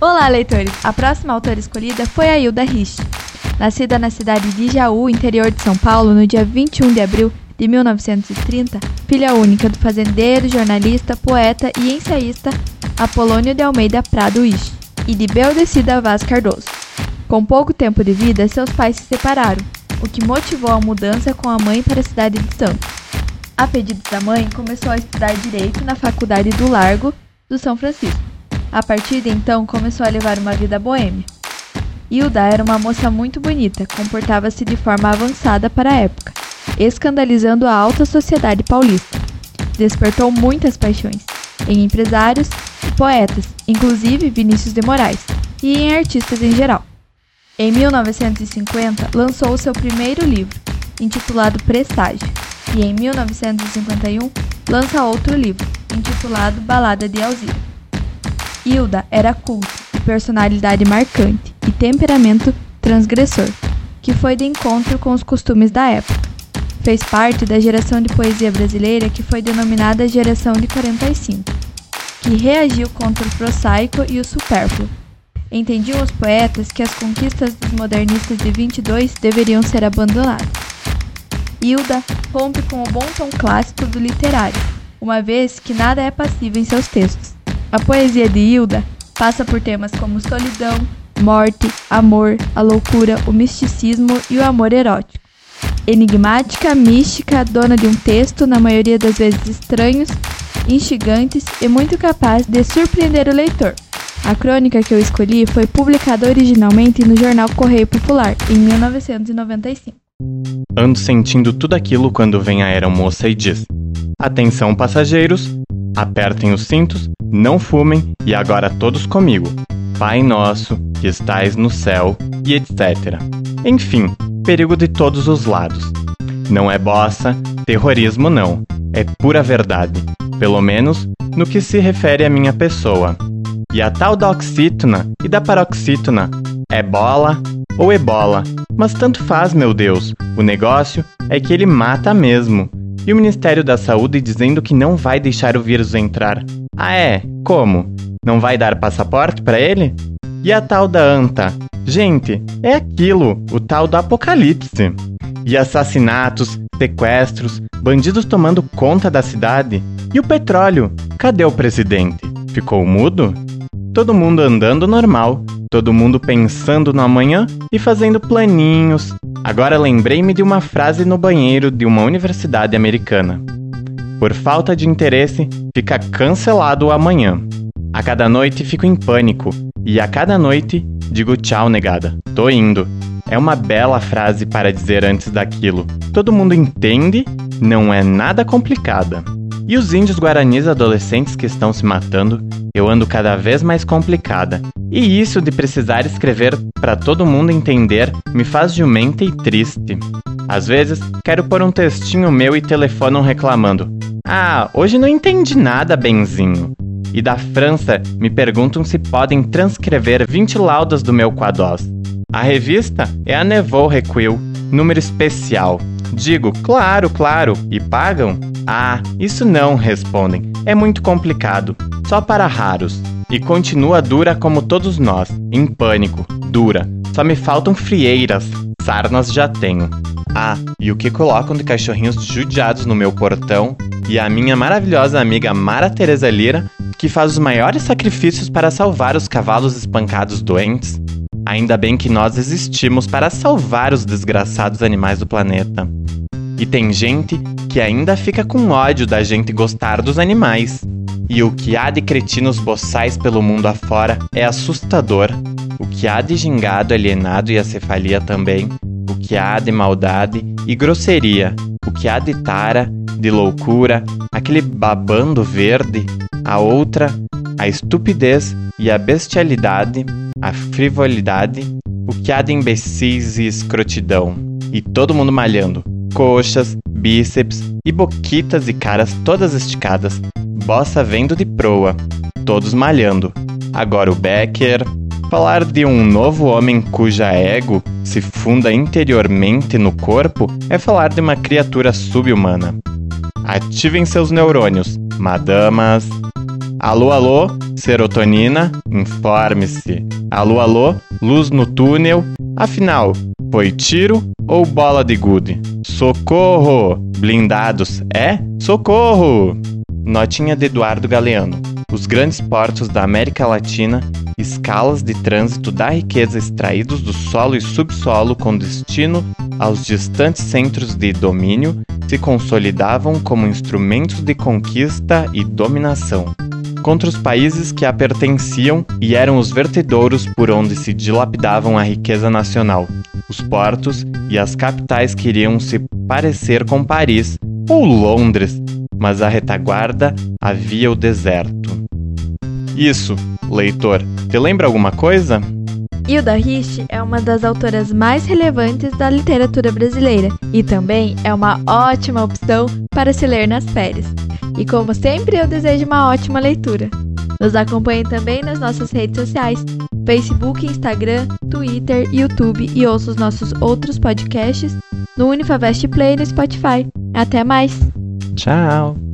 Olá, leitores! A próxima autora escolhida foi a Hilda Rich. Nascida na cidade de Jaú, interior de São Paulo, no dia 21 de abril de 1930, filha única do fazendeiro, jornalista, poeta e ensaísta Apolônio de Almeida Prado Ixi e de Beldecida Vaz Cardoso. Com pouco tempo de vida, seus pais se separaram, o que motivou a mudança com a mãe para a cidade de Santos. A pedido da mãe, começou a estudar direito na Faculdade do Largo do São Francisco. A partir de então, começou a levar uma vida boêmia. Hilda era uma moça muito bonita, comportava-se de forma avançada para a época, escandalizando a alta sociedade paulista. Despertou muitas paixões em empresários e poetas, inclusive Vinícius de Moraes, e em artistas em geral. Em 1950, lançou seu primeiro livro, intitulado Presságio, e em 1951 lança outro livro, intitulado Balada de Alzira. Hilda era culta e personalidade marcante e temperamento transgressor, que foi de encontro com os costumes da época. Fez parte da geração de poesia brasileira que foi denominada Geração de 45, que reagiu contra o prosaico e o supérfluo. Entendiam os poetas que as conquistas dos modernistas de 22 deveriam ser abandonadas. Hilda rompe com o bom tom clássico do literário, uma vez que nada é passível em seus textos. A poesia de Hilda passa por temas como solidão, morte, amor, a loucura, o misticismo e o amor erótico. Enigmática, mística, dona de um texto, na maioria das vezes estranhos, instigantes e muito capaz de surpreender o leitor. A crônica que eu escolhi foi publicada originalmente no jornal Correio Popular, em 1995. Ando sentindo tudo aquilo quando vem a aeromoça e diz: Atenção, passageiros, apertem os cintos, não fumem e agora todos comigo. Pai nosso, que estais no céu, e etc. Enfim, perigo de todos os lados. Não é bossa, terrorismo não, é pura verdade, pelo menos no que se refere à minha pessoa. E a tal da oxítona e da paroxítona é bola ou ebola, mas tanto faz, meu Deus. O negócio é que ele mata mesmo. E o Ministério da Saúde dizendo que não vai deixar o vírus entrar. Ah, é? Como? Não vai dar passaporte para ele? E a tal da anta? Gente, é aquilo, o tal do apocalipse. E assassinatos, sequestros, bandidos tomando conta da cidade. E o petróleo? Cadê o presidente? Ficou mudo? Todo mundo andando normal, todo mundo pensando no amanhã e fazendo planinhos. Agora lembrei-me de uma frase no banheiro de uma universidade americana. Por falta de interesse, fica cancelado amanhã. A cada noite fico em pânico e a cada noite digo tchau, negada. Tô indo. É uma bela frase para dizer antes daquilo. Todo mundo entende, não é nada complicada. E os índios guaranis adolescentes que estão se matando, eu ando cada vez mais complicada. E isso de precisar escrever para todo mundo entender me faz jumenta e triste. Às vezes, quero pôr um textinho meu e telefonam reclamando. Ah, hoje não entendi nada, benzinho. E da França, me perguntam se podem transcrever 20 laudas do meu quadós. A revista é a Nevou Requil, número especial. Digo, claro, claro, e pagam? Ah, isso não, respondem. É muito complicado. Só para raros. E continua dura como todos nós, em pânico, dura. Só me faltam frieiras. Sarnas já tenho. Ah, e o que colocam de cachorrinhos judiados no meu portão? E a minha maravilhosa amiga Mara Teresa Lira, que faz os maiores sacrifícios para salvar os cavalos espancados doentes. Ainda bem que nós existimos para salvar os desgraçados animais do planeta. E tem gente que ainda fica com ódio da gente gostar dos animais. E o que há de cretinos boçais pelo mundo afora é assustador. O que há de gingado alienado e acefalia também. O que há de maldade e grosseria. O que há de tara, de loucura, aquele babando verde. A outra, a estupidez e a bestialidade, a frivolidade. O que há de imbecis e escrotidão. E todo mundo malhando coxas, bíceps e boquitas e caras todas esticadas, bossa vendo de proa, todos malhando. Agora o Becker. Falar de um novo homem cuja ego se funda interiormente no corpo é falar de uma criatura subhumana. Ativem seus neurônios, madamas. Alô, alô, serotonina, informe-se. Alô, alô, luz no túnel. Afinal, foi tiro ou bola de gude? Socorro! Blindados é socorro! Notinha de Eduardo Galeano. Os grandes portos da América Latina, escalas de trânsito da riqueza extraídos do solo e subsolo com destino aos distantes centros de domínio, se consolidavam como instrumentos de conquista e dominação contra os países que a pertenciam e eram os vertedouros por onde se dilapidavam a riqueza nacional. Os portos e as capitais queriam se parecer com Paris ou Londres, mas a retaguarda havia o deserto. Isso, leitor, te lembra alguma coisa? Hilda Rich é uma das autoras mais relevantes da literatura brasileira e também é uma ótima opção para se ler nas férias. E como sempre, eu desejo uma ótima leitura. Nos acompanhe também nas nossas redes sociais: Facebook, Instagram, Twitter, YouTube e ouça os nossos outros podcasts no Unifavest Play no Spotify. Até mais! Tchau!